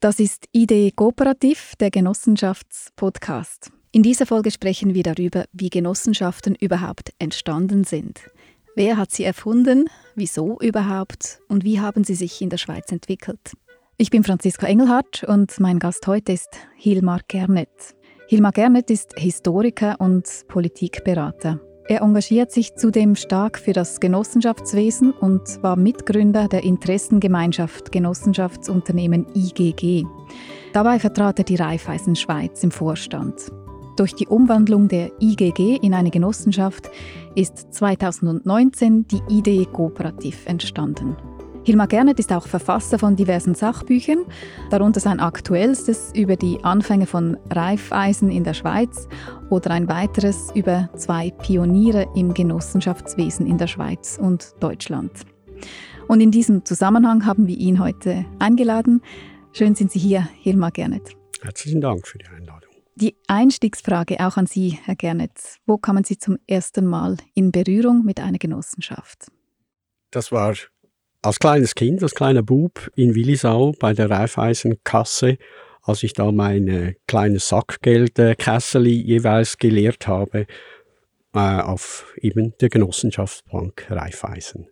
Das ist Idee Kooperativ, der Genossenschaftspodcast. In dieser Folge sprechen wir darüber, wie Genossenschaften überhaupt entstanden sind. Wer hat sie erfunden? Wieso überhaupt? Und wie haben sie sich in der Schweiz entwickelt? Ich bin Franziska Engelhardt und mein Gast heute ist Hilmar Gernet. Hilmar Gernet ist Historiker und Politikberater. Er engagiert sich zudem stark für das Genossenschaftswesen und war Mitgründer der Interessengemeinschaft Genossenschaftsunternehmen IGG. Dabei vertrat er die Raiffeisen Schweiz im Vorstand. Durch die Umwandlung der IGG in eine Genossenschaft ist 2019 die Idee Kooperativ entstanden. Hilmar Gernet ist auch Verfasser von diversen Sachbüchern, darunter sein aktuellstes über die Anfänge von Reifeisen in der Schweiz oder ein weiteres über zwei Pioniere im Genossenschaftswesen in der Schweiz und Deutschland. Und in diesem Zusammenhang haben wir ihn heute eingeladen. Schön sind Sie hier, Hilmar Gernet. Herzlichen Dank für die Einladung. Die Einstiegsfrage auch an Sie, Herr Gernet. Wo kamen Sie zum ersten Mal in Berührung mit einer Genossenschaft? Das war als kleines Kind, als kleiner Bub in Willisau bei der Raiffeisenkasse, als ich da mein kleines Sackgeldkässeli jeweils geleert habe, äh, auf eben der Genossenschaftsbank Raiffeisen.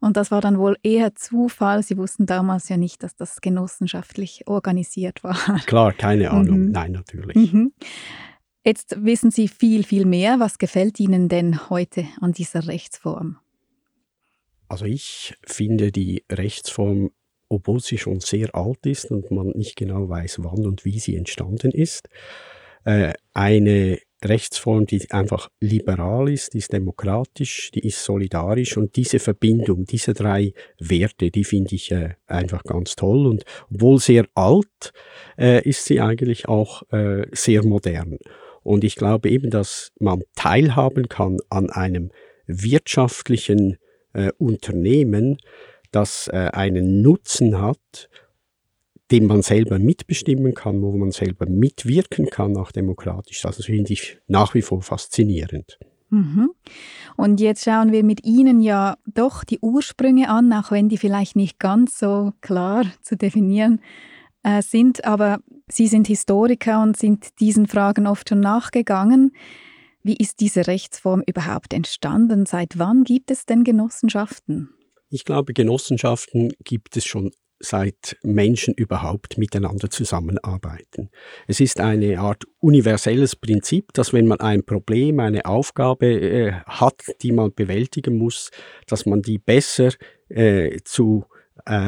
Und das war dann wohl eher Zufall. Sie wussten damals ja nicht, dass das genossenschaftlich organisiert war. Klar, keine Ahnung. Mhm. Nein, natürlich. Mhm. Jetzt wissen Sie viel, viel mehr. Was gefällt Ihnen denn heute an dieser Rechtsform? Also ich finde die Rechtsform, obwohl sie schon sehr alt ist und man nicht genau weiß, wann und wie sie entstanden ist, äh, eine Rechtsform, die einfach liberal ist, die ist demokratisch, die ist solidarisch und diese Verbindung, diese drei Werte, die finde ich äh, einfach ganz toll und obwohl sehr alt, äh, ist sie eigentlich auch äh, sehr modern. Und ich glaube eben, dass man teilhaben kann an einem wirtschaftlichen äh, Unternehmen, das äh, einen Nutzen hat, den man selber mitbestimmen kann, wo man selber mitwirken kann, auch demokratisch. Das finde ich nach wie vor faszinierend. Mhm. Und jetzt schauen wir mit Ihnen ja doch die Ursprünge an, auch wenn die vielleicht nicht ganz so klar zu definieren äh, sind. Aber Sie sind Historiker und sind diesen Fragen oft schon nachgegangen. Wie ist diese Rechtsform überhaupt entstanden? Seit wann gibt es denn Genossenschaften? Ich glaube, Genossenschaften gibt es schon seit Menschen überhaupt miteinander zusammenarbeiten. Es ist eine Art universelles Prinzip, dass wenn man ein Problem, eine Aufgabe äh, hat, die man bewältigen muss, dass man die besser äh, zu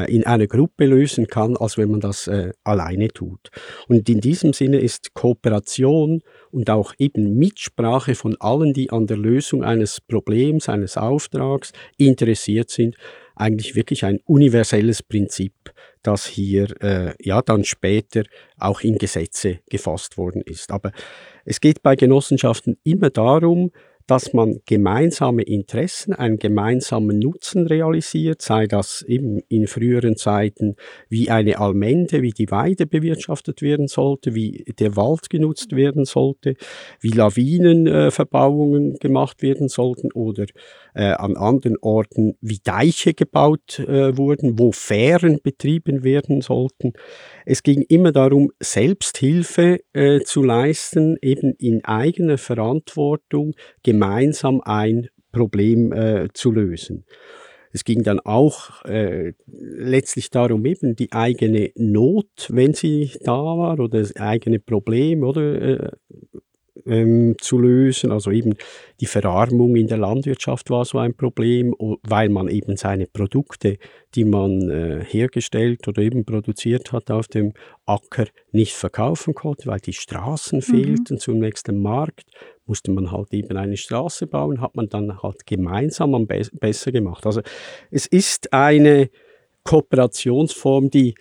in einer Gruppe lösen kann, als wenn man das äh, alleine tut. Und in diesem Sinne ist Kooperation und auch eben Mitsprache von allen, die an der Lösung eines Problems, eines Auftrags interessiert sind, eigentlich wirklich ein universelles Prinzip, das hier äh, ja dann später auch in Gesetze gefasst worden ist. Aber es geht bei Genossenschaften immer darum, dass man gemeinsame Interessen, einen gemeinsamen Nutzen realisiert, sei das eben in früheren Zeiten wie eine Almende, wie die Weide bewirtschaftet werden sollte, wie der Wald genutzt werden sollte, wie Lawinenverbauungen äh, gemacht werden sollten oder äh, an anderen Orten wie Deiche gebaut äh, wurden, wo Fähren betrieben werden sollten. Es ging immer darum, Selbsthilfe äh, zu leisten, eben in eigener Verantwortung gemeinsam ein Problem äh, zu lösen. Es ging dann auch äh, letztlich darum, eben die eigene Not, wenn sie da war, oder das eigene Problem, oder äh, ähm, zu lösen. Also eben die Verarmung in der Landwirtschaft war so ein Problem, weil man eben seine Produkte, die man äh, hergestellt oder eben produziert hat auf dem Acker, nicht verkaufen konnte, weil die Straßen mhm. fehlten zum nächsten Markt. Musste man halt eben eine Straße bauen, hat man dann halt gemeinsam am be besser gemacht. Also es ist eine Kooperationsform, die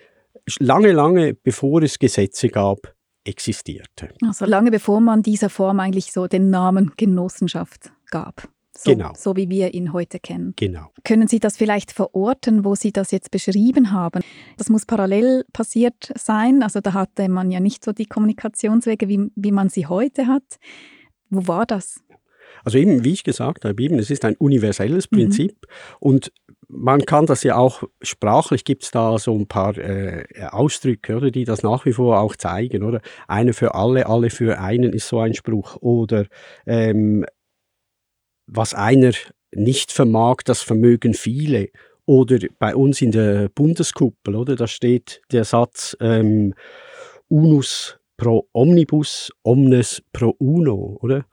lange, lange bevor es Gesetze gab, existierte. Also lange bevor man dieser Form eigentlich so den Namen Genossenschaft gab. So, genau. So wie wir ihn heute kennen. Genau. Können Sie das vielleicht verorten, wo Sie das jetzt beschrieben haben? Das muss parallel passiert sein. Also da hatte man ja nicht so die Kommunikationswege, wie, wie man sie heute hat. Wo war das? Also eben, wie ich gesagt habe, eben, es ist ein universelles mhm. Prinzip mhm. und man kann das ja auch sprachlich gibt es da so ein paar äh, Ausdrücke, oder, die das nach wie vor auch zeigen, oder? Eine für alle, alle für einen ist so ein Spruch. Oder ähm, was einer nicht vermag, das vermögen viele. Oder bei uns in der Bundeskuppel, oder? Da steht der Satz ähm, Unus pro omnibus, omnes pro uno, oder?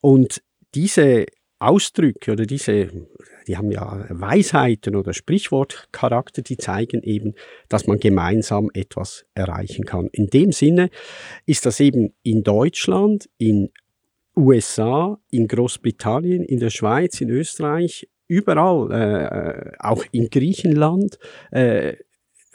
Und diese Ausdrücke oder diese, die haben ja Weisheiten oder Sprichwortcharakter, die zeigen eben, dass man gemeinsam etwas erreichen kann. In dem Sinne ist das eben in Deutschland, in USA, in Großbritannien, in der Schweiz, in Österreich, überall, äh, auch in Griechenland, äh,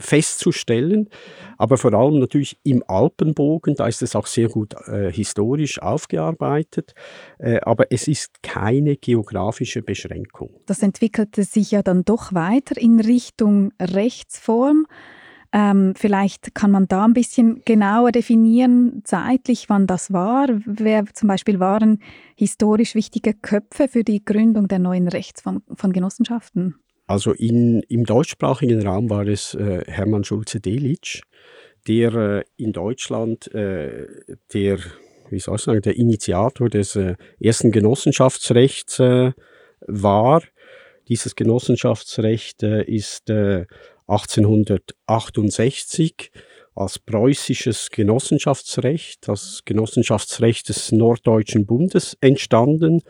festzustellen, aber vor allem natürlich im Alpenbogen, da ist es auch sehr gut äh, historisch aufgearbeitet, äh, aber es ist keine geografische Beschränkung. Das entwickelte sich ja dann doch weiter in Richtung Rechtsform. Ähm, vielleicht kann man da ein bisschen genauer definieren, zeitlich, wann das war. Wer zum Beispiel waren historisch wichtige Köpfe für die Gründung der neuen Rechtsform von Genossenschaften? Also in, im deutschsprachigen Raum war es äh, Hermann Schulze-Delitzsch, der äh, in Deutschland äh, der, wie soll ich sagen, der Initiator des äh, ersten Genossenschaftsrechts äh, war. Dieses Genossenschaftsrecht äh, ist 1868 als preußisches Genossenschaftsrecht, das Genossenschaftsrecht des Norddeutschen Bundes entstanden.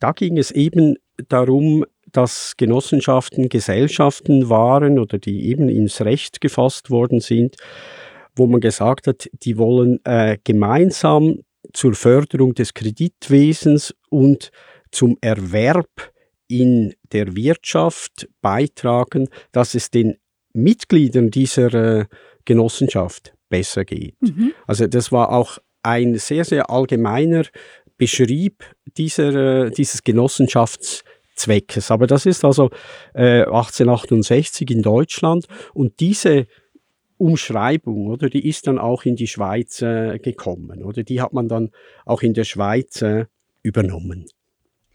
Da ging es eben darum, dass Genossenschaften Gesellschaften waren oder die eben ins Recht gefasst worden sind, wo man gesagt hat, die wollen äh, gemeinsam zur Förderung des Kreditwesens und zum Erwerb in der Wirtschaft beitragen, dass es den Mitgliedern dieser äh, Genossenschaft besser geht. Mhm. Also das war auch ein sehr, sehr allgemeiner Beschrieb dieser, äh, dieses Genossenschafts Zweckes. Aber das ist also äh, 1868 in Deutschland und diese Umschreibung, oder, die ist dann auch in die Schweiz äh, gekommen, oder die hat man dann auch in der Schweiz äh, übernommen.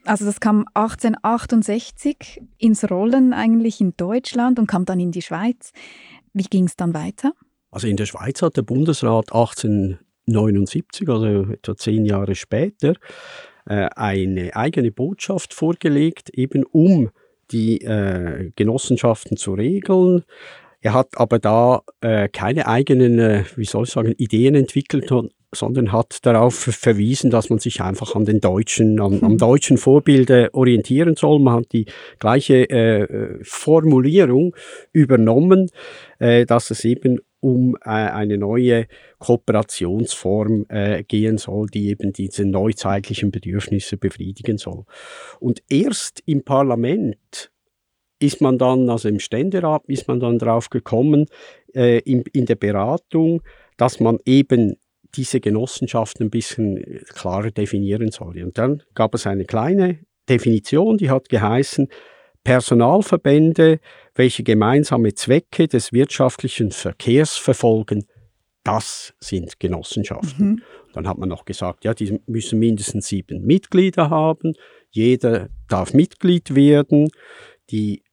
Also das kam 1868 ins Rollen eigentlich in Deutschland und kam dann in die Schweiz. Wie ging es dann weiter? Also in der Schweiz hat der Bundesrat 1879, also etwa zehn Jahre später, eine eigene Botschaft vorgelegt, eben um die äh, Genossenschaften zu regeln. Er hat aber da äh, keine eigenen, äh, wie soll ich sagen, Ideen entwickelt, sondern hat darauf verwiesen, dass man sich einfach an den deutschen, an, am deutschen Vorbild orientieren soll. Man hat die gleiche äh, Formulierung übernommen, äh, dass es eben um äh, eine neue Kooperationsform äh, gehen soll, die eben diese neuzeitlichen Bedürfnisse befriedigen soll. Und erst im Parlament ist man dann, also im Ständerat, ist man dann drauf gekommen, äh, in, in der Beratung, dass man eben diese Genossenschaften ein bisschen klarer definieren soll. Und dann gab es eine kleine Definition, die hat geheißen, Personalverbände, welche gemeinsame Zwecke des wirtschaftlichen Verkehrs verfolgen, das sind Genossenschaften. Mhm. Dann hat man noch gesagt, ja, die müssen mindestens sieben Mitglieder haben, jeder darf Mitglied werden, die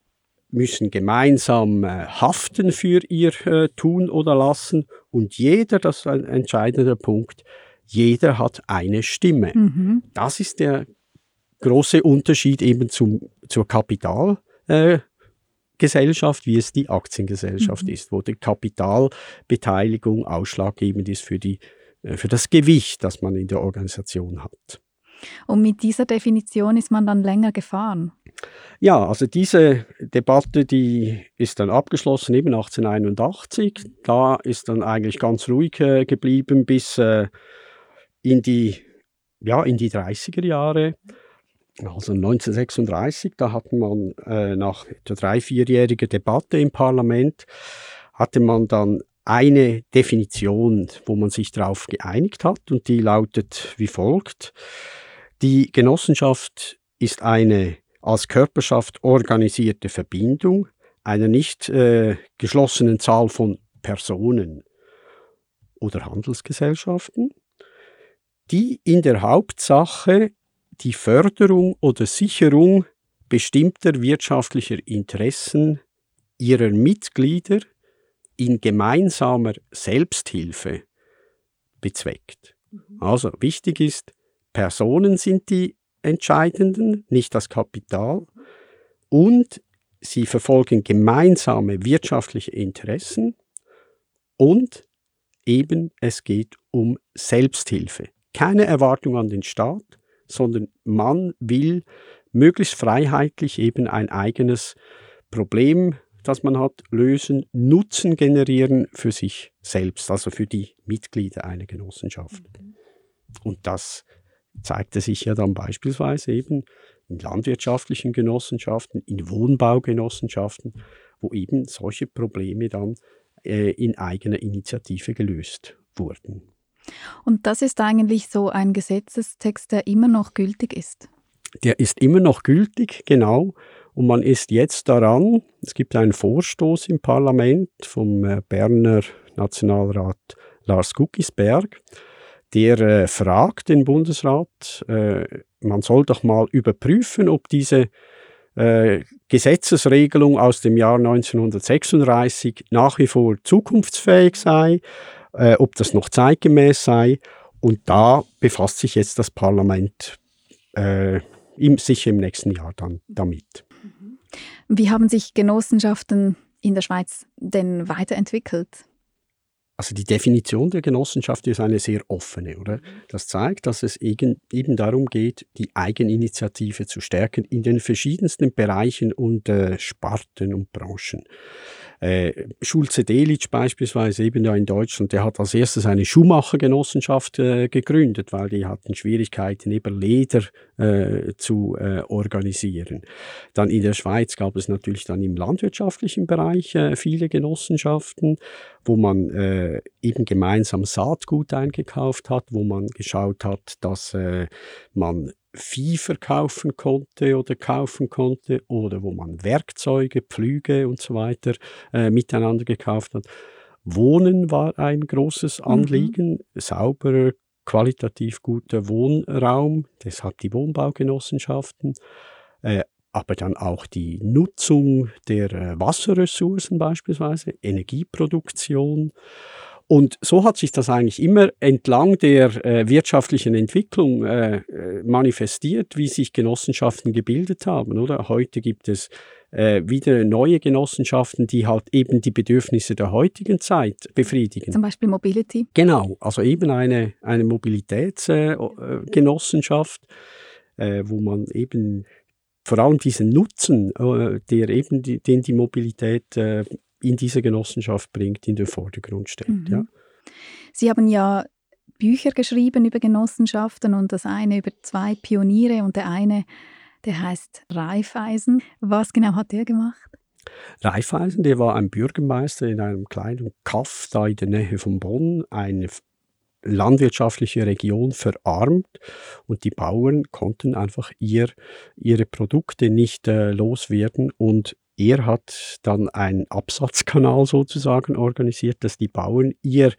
müssen gemeinsam äh, haften für ihr äh, Tun oder Lassen und jeder, das ist ein entscheidender Punkt, jeder hat eine Stimme. Mhm. Das ist der große Unterschied eben zum, zur Kapitalgesellschaft, äh, wie es die Aktiengesellschaft mhm. ist, wo die Kapitalbeteiligung ausschlaggebend ist für, die, äh, für das Gewicht, das man in der Organisation hat. Und mit dieser Definition ist man dann länger gefahren? Ja, also diese Debatte, die ist dann abgeschlossen, eben 1881. Da ist dann eigentlich ganz ruhig äh, geblieben bis äh, in, die, ja, in die 30er Jahre. Also 1936, da hatten man äh, nach der drei-, vierjährigen Debatte im Parlament, hatte man dann eine Definition, wo man sich darauf geeinigt hat und die lautet wie folgt. Die Genossenschaft ist eine als Körperschaft organisierte Verbindung einer nicht äh, geschlossenen Zahl von Personen oder Handelsgesellschaften, die in der Hauptsache die Förderung oder Sicherung bestimmter wirtschaftlicher Interessen ihrer Mitglieder in gemeinsamer Selbsthilfe bezweckt. Mhm. Also wichtig ist, Personen sind die Entscheidenden, nicht das Kapital. Und sie verfolgen gemeinsame wirtschaftliche Interessen und eben es geht um Selbsthilfe. Keine Erwartung an den Staat, sondern man will möglichst freiheitlich eben ein eigenes Problem, das man hat, lösen, Nutzen generieren für sich selbst, also für die Mitglieder einer Genossenschaft. Mhm. Und das zeigte sich ja dann beispielsweise eben in landwirtschaftlichen Genossenschaften, in Wohnbaugenossenschaften, wo eben solche Probleme dann äh, in eigener Initiative gelöst wurden. Und das ist eigentlich so ein Gesetzestext, der immer noch gültig ist. Der ist immer noch gültig, genau. Und man ist jetzt daran, es gibt einen Vorstoß im Parlament vom äh, Berner Nationalrat Lars Guckisberg, der äh, fragt den Bundesrat, äh, man soll doch mal überprüfen, ob diese äh, Gesetzesregelung aus dem Jahr 1936 nach wie vor zukunftsfähig sei, äh, ob das noch zeitgemäß sei. Und da befasst sich jetzt das Parlament äh, im, sicher im nächsten Jahr dann damit. Wie haben sich Genossenschaften in der Schweiz denn weiterentwickelt? Also die Definition der Genossenschaft ist eine sehr offene, oder? Mhm. Das zeigt, dass es eben darum geht, die Eigeninitiative zu stärken in den verschiedensten Bereichen und äh, Sparten und Branchen. Äh, Schulze Delitzsch beispielsweise eben ja in Deutschland, der hat als erstes eine Schuhmachergenossenschaft äh, gegründet, weil die hatten Schwierigkeiten, eben Leder äh, zu äh, organisieren. Dann in der Schweiz gab es natürlich dann im landwirtschaftlichen Bereich äh, viele Genossenschaften, wo man äh, eben gemeinsam Saatgut eingekauft hat, wo man geschaut hat, dass man Vieh verkaufen konnte oder kaufen konnte oder wo man Werkzeuge, Pflüge und so weiter äh, miteinander gekauft hat. Wohnen war ein großes mhm. Anliegen, mhm. sauberer, qualitativ guter Wohnraum, deshalb die Wohnbaugenossenschaften, äh, aber dann auch die Nutzung der äh, Wasserressourcen beispielsweise, Energieproduktion und so hat sich das eigentlich immer entlang der äh, wirtschaftlichen Entwicklung äh, äh, manifestiert, wie sich Genossenschaften gebildet haben. Oder heute gibt es äh, wieder neue Genossenschaften, die halt eben die Bedürfnisse der heutigen Zeit befriedigen. Zum Beispiel Mobility. Genau, also eben eine, eine Mobilitätsgenossenschaft, äh, wo man eben vor allem diesen Nutzen, äh, der eben die, den die Mobilität in diese Genossenschaft bringt, in den Vordergrund stellt. Mhm. Ja. Sie haben ja Bücher geschrieben über Genossenschaften und das eine über zwei Pioniere und der eine, der heißt Raiffeisen. Was genau hat der gemacht? Raiffeisen, der war ein Bürgermeister in einem kleinen Kaff da in der Nähe von Bonn, eine landwirtschaftliche Region verarmt und die Bauern konnten einfach ihr, ihre Produkte nicht äh, loswerden und er hat dann einen Absatzkanal sozusagen organisiert, dass die Bauern ihr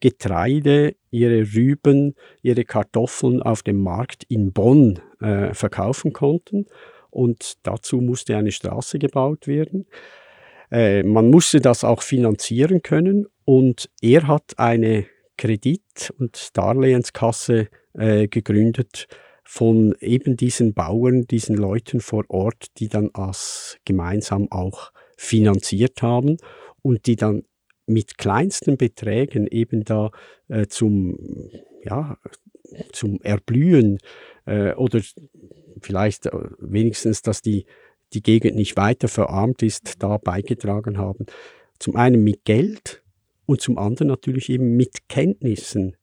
Getreide, ihre Rüben, ihre Kartoffeln auf dem Markt in Bonn äh, verkaufen konnten. Und dazu musste eine Straße gebaut werden. Äh, man musste das auch finanzieren können und er hat eine Kredit- und Darlehenskasse äh, gegründet, von eben diesen Bauern, diesen Leuten vor Ort, die dann als gemeinsam auch finanziert haben und die dann mit kleinsten Beträgen eben da äh, zum, ja, zum Erblühen äh, oder vielleicht äh, wenigstens, dass die, die Gegend nicht weiter verarmt ist, da beigetragen haben. Zum einen mit Geld und zum anderen natürlich eben mit Kenntnissen,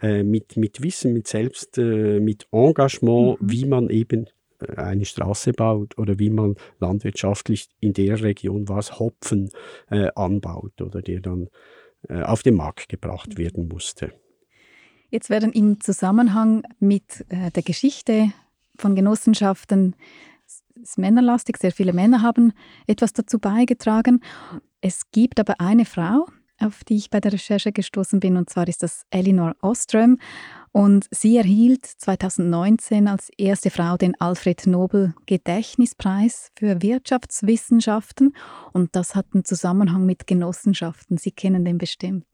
äh, mit, mit Wissen, mit Selbst, äh, mit Engagement, mhm. wie man eben äh, eine Straße baut oder wie man landwirtschaftlich in der Region was Hopfen äh, anbaut oder der dann äh, auf den Markt gebracht mhm. werden musste. Jetzt werden im Zusammenhang mit äh, der Geschichte von Genossenschaften ist männerlastig, sehr viele Männer haben etwas dazu beigetragen. Es gibt aber eine Frau, auf die ich bei der Recherche gestoßen bin, und zwar ist das Elinor Ostrom. Und sie erhielt 2019 als erste Frau den Alfred Nobel Gedächtnispreis für Wirtschaftswissenschaften. Und das hat einen Zusammenhang mit Genossenschaften. Sie kennen den bestimmt.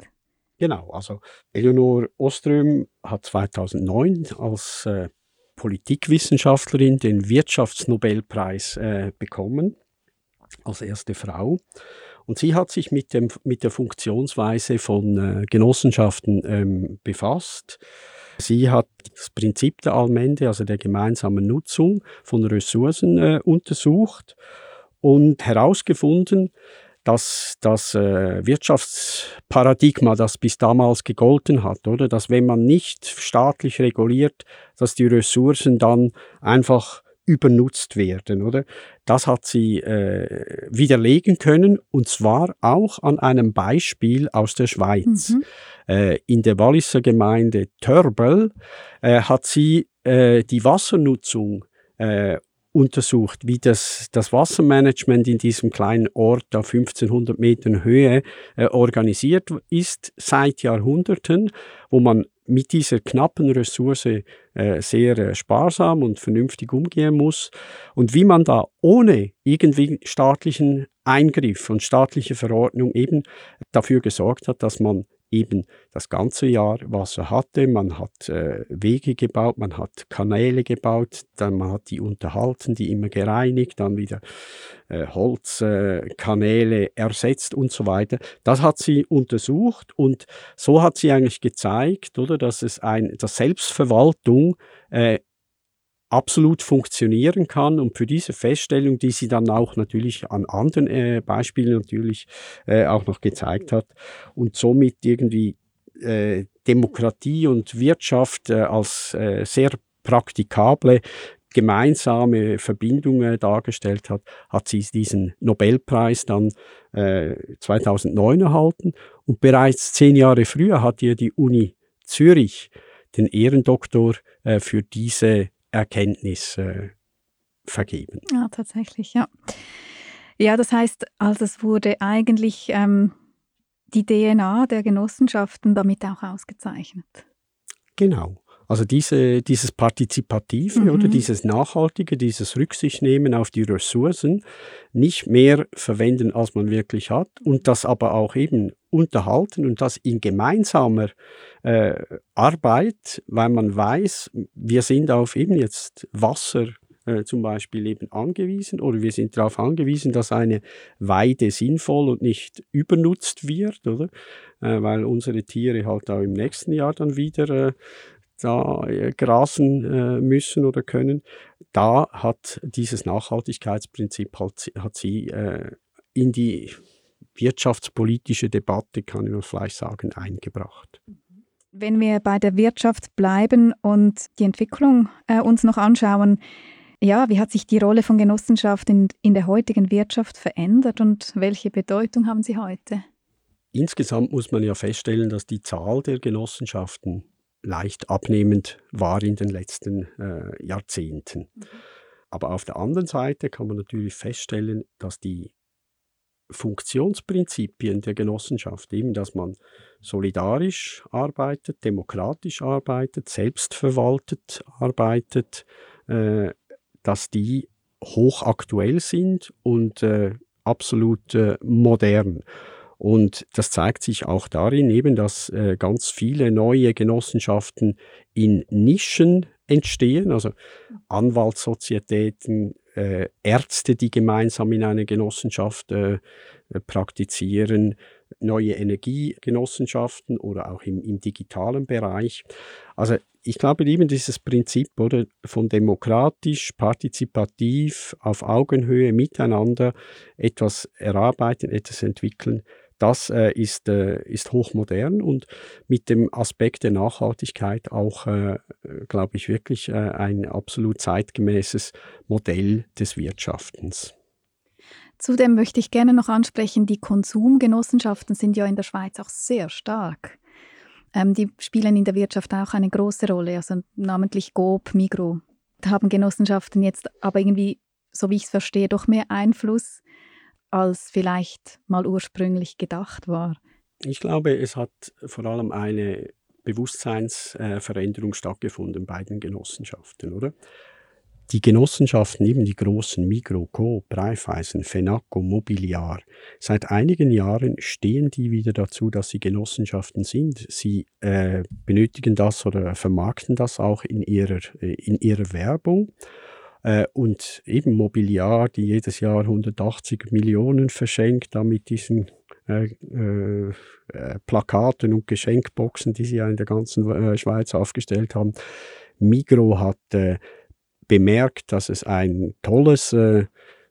Genau, also Eleonore Oström hat 2009 als äh, Politikwissenschaftlerin den Wirtschaftsnobelpreis äh, bekommen, als erste Frau. Und sie hat sich mit, dem, mit der Funktionsweise von äh, Genossenschaften ähm, befasst. Sie hat das Prinzip der Allmende, also der gemeinsamen Nutzung von Ressourcen äh, untersucht und herausgefunden, dass das äh, Wirtschaftsparadigma, das bis damals gegolten hat, oder, dass wenn man nicht staatlich reguliert, dass die Ressourcen dann einfach übernutzt werden, oder? Das hat sie äh, widerlegen können und zwar auch an einem Beispiel aus der Schweiz. Mhm. Äh, in der Walliser Gemeinde Törbel äh, hat sie äh, die Wassernutzung äh, untersucht, wie das, das Wassermanagement in diesem kleinen Ort auf 1500 Metern Höhe äh, organisiert ist seit Jahrhunderten, wo man mit dieser knappen Ressource äh, sehr äh, sparsam und vernünftig umgehen muss. Und wie man da ohne irgendwie staatlichen Eingriff und staatliche Verordnung eben dafür gesorgt hat, dass man eben das ganze Jahr Wasser hatte. Man hat äh, Wege gebaut, man hat Kanäle gebaut, dann man hat die unterhalten, die immer gereinigt, dann wieder äh, Holzkanäle äh, ersetzt und so weiter. Das hat sie untersucht und so hat sie eigentlich gezeigt, oder, dass es ein, dass Selbstverwaltung äh, absolut funktionieren kann. Und für diese Feststellung, die sie dann auch natürlich an anderen äh, Beispielen natürlich äh, auch noch gezeigt hat und somit irgendwie äh, Demokratie und Wirtschaft äh, als äh, sehr praktikable gemeinsame Verbindungen dargestellt hat, hat sie diesen Nobelpreis dann äh, 2009 erhalten. Und bereits zehn Jahre früher hat ihr die Uni Zürich den Ehrendoktor äh, für diese Erkenntnis äh, vergeben. Ja, tatsächlich, ja. Ja, das heißt, also es wurde eigentlich ähm, die DNA der Genossenschaften damit auch ausgezeichnet. Genau. Also diese, dieses Partizipative mhm. oder dieses Nachhaltige, dieses Rücksichtnehmen auf die Ressourcen nicht mehr verwenden, als man wirklich hat und das aber auch eben unterhalten und das in gemeinsamer äh, Arbeit, weil man weiß, wir sind auf eben jetzt Wasser äh, zum Beispiel eben angewiesen oder wir sind darauf angewiesen, dass eine Weide sinnvoll und nicht übernutzt wird, oder? Äh, weil unsere Tiere halt auch im nächsten Jahr dann wieder äh, da äh, grasen äh, müssen oder können. Da hat dieses Nachhaltigkeitsprinzip halt, hat sie in die wirtschaftspolitische Debatte, kann man vielleicht sagen, eingebracht. Wenn wir bei der Wirtschaft bleiben und die Entwicklung äh, uns noch anschauen, ja, wie hat sich die Rolle von Genossenschaft in, in der heutigen Wirtschaft verändert und welche Bedeutung haben sie heute? Insgesamt muss man ja feststellen, dass die Zahl der Genossenschaften leicht abnehmend war in den letzten äh, Jahrzehnten. Mhm. Aber auf der anderen Seite kann man natürlich feststellen, dass die Funktionsprinzipien der Genossenschaft, eben dass man solidarisch arbeitet, demokratisch arbeitet, selbstverwaltet arbeitet, äh, dass die hochaktuell sind und äh, absolut äh, modern. Und das zeigt sich auch darin eben, dass äh, ganz viele neue Genossenschaften in Nischen entstehen, also Anwaltssozietäten, äh, Ärzte, die gemeinsam in einer Genossenschaft äh, praktizieren, neue Energiegenossenschaften oder auch im, im digitalen Bereich. Also ich glaube eben dieses Prinzip oder von demokratisch, partizipativ, auf Augenhöhe miteinander etwas erarbeiten, etwas entwickeln, das äh, ist, äh, ist hochmodern und mit dem Aspekt der Nachhaltigkeit auch, äh, glaube ich, wirklich äh, ein absolut zeitgemäßes Modell des Wirtschaftens. Zudem möchte ich gerne noch ansprechen, die Konsumgenossenschaften sind ja in der Schweiz auch sehr stark. Ähm, die spielen in der Wirtschaft auch eine große Rolle, also namentlich GOB, Migro. Da haben Genossenschaften jetzt aber irgendwie, so wie ich es verstehe, doch mehr Einfluss als vielleicht mal ursprünglich gedacht war? Ich glaube, es hat vor allem eine Bewusstseinsveränderung stattgefunden bei den Genossenschaften, oder? Die Genossenschaften, eben die großen Migro, Coop, Raiffeisen, Fenaco, Mobiliar, seit einigen Jahren stehen die wieder dazu, dass sie Genossenschaften sind. Sie äh, benötigen das oder vermarkten das auch in ihrer, äh, in ihrer Werbung. Äh, und eben Mobiliar, die jedes Jahr 180 Millionen verschenkt, da mit diesen äh, äh, Plakaten und Geschenkboxen, die sie ja in der ganzen äh, Schweiz aufgestellt haben. Migro hat äh, bemerkt, dass es ein tolles äh,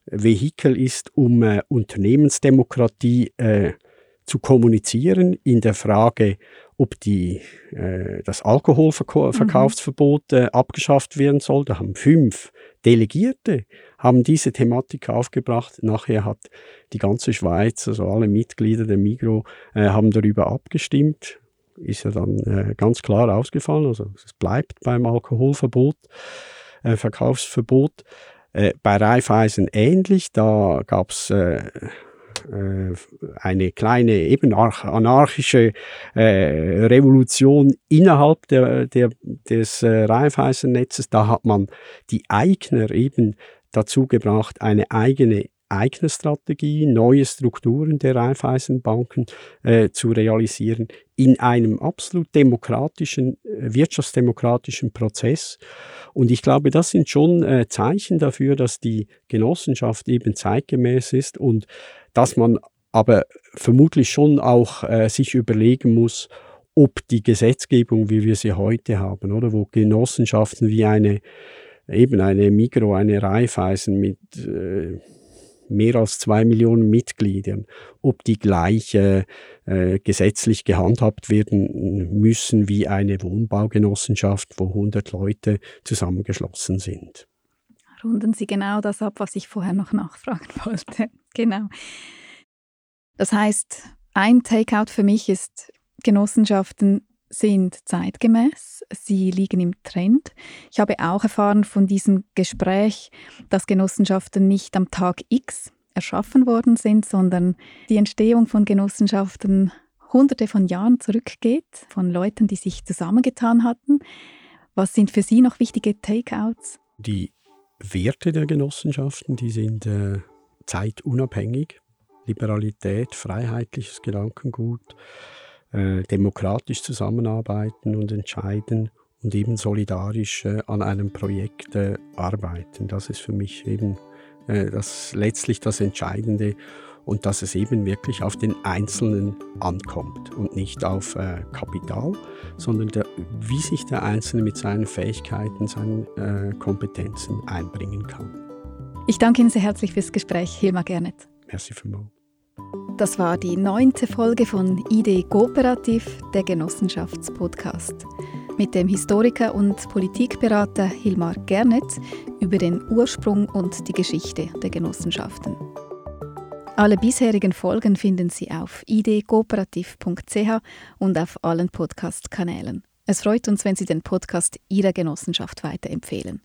Vehikel ist, um äh, Unternehmensdemokratie äh, zu kommunizieren in der Frage, ob die, äh, das Alkoholverkaufsverbot äh, abgeschafft werden soll. Da haben fünf Delegierte haben diese Thematik aufgebracht. Nachher hat die ganze Schweiz, also alle Mitglieder der Migro, äh, haben darüber abgestimmt. Ist ja dann äh, ganz klar ausgefallen. Also es bleibt beim Alkoholverbot, äh, Verkaufsverbot. Äh, bei Raiffeisen ähnlich. Da gab es eine kleine eben anarchische äh, Revolution innerhalb der, der, des äh, Raiffeisennetzes. Da hat man die Eigner eben dazu gebracht, eine eigene Eignerstrategie, neue Strukturen der Raiffeisenbanken äh, zu realisieren in einem absolut demokratischen, äh, wirtschaftsdemokratischen Prozess. Und ich glaube, das sind schon äh, Zeichen dafür, dass die Genossenschaft eben zeitgemäß ist und dass man aber vermutlich schon auch äh, sich überlegen muss, ob die Gesetzgebung, wie wir sie heute haben, oder wo Genossenschaften wie eine eben eine Mikro, eine Raiffeisen mit äh, mehr als zwei Millionen Mitgliedern, ob die gleich äh, gesetzlich gehandhabt werden müssen wie eine Wohnbaugenossenschaft, wo 100 Leute zusammengeschlossen sind runden Sie genau das ab, was ich vorher noch nachfragen wollte. genau. Das heißt, ein Takeout für mich ist, Genossenschaften sind zeitgemäß, sie liegen im Trend. Ich habe auch erfahren von diesem Gespräch, dass Genossenschaften nicht am Tag X erschaffen worden sind, sondern die Entstehung von Genossenschaften hunderte von Jahren zurückgeht, von Leuten, die sich zusammengetan hatten. Was sind für Sie noch wichtige Takeouts? Die Werte der Genossenschaften, die sind äh, zeitunabhängig. Liberalität, freiheitliches Gedankengut, äh, demokratisch zusammenarbeiten und entscheiden und eben solidarisch äh, an einem Projekt äh, arbeiten. Das ist für mich eben äh, das letztlich das Entscheidende und dass es eben wirklich auf den Einzelnen ankommt und nicht auf äh, Kapital, sondern der, wie sich der Einzelne mit seinen Fähigkeiten, seinen äh, Kompetenzen einbringen kann. Ich danke Ihnen sehr herzlich fürs Gespräch, Hilmar Gernet. Merci vielmals. Das war die neunte Folge von ID Kooperativ, der Genossenschaftspodcast. Mit dem Historiker und Politikberater Hilmar Gernet über den Ursprung und die Geschichte der Genossenschaften. Alle bisherigen Folgen finden Sie auf idkooperativ.ch und auf allen Podcast-Kanälen. Es freut uns, wenn Sie den Podcast Ihrer Genossenschaft weiterempfehlen.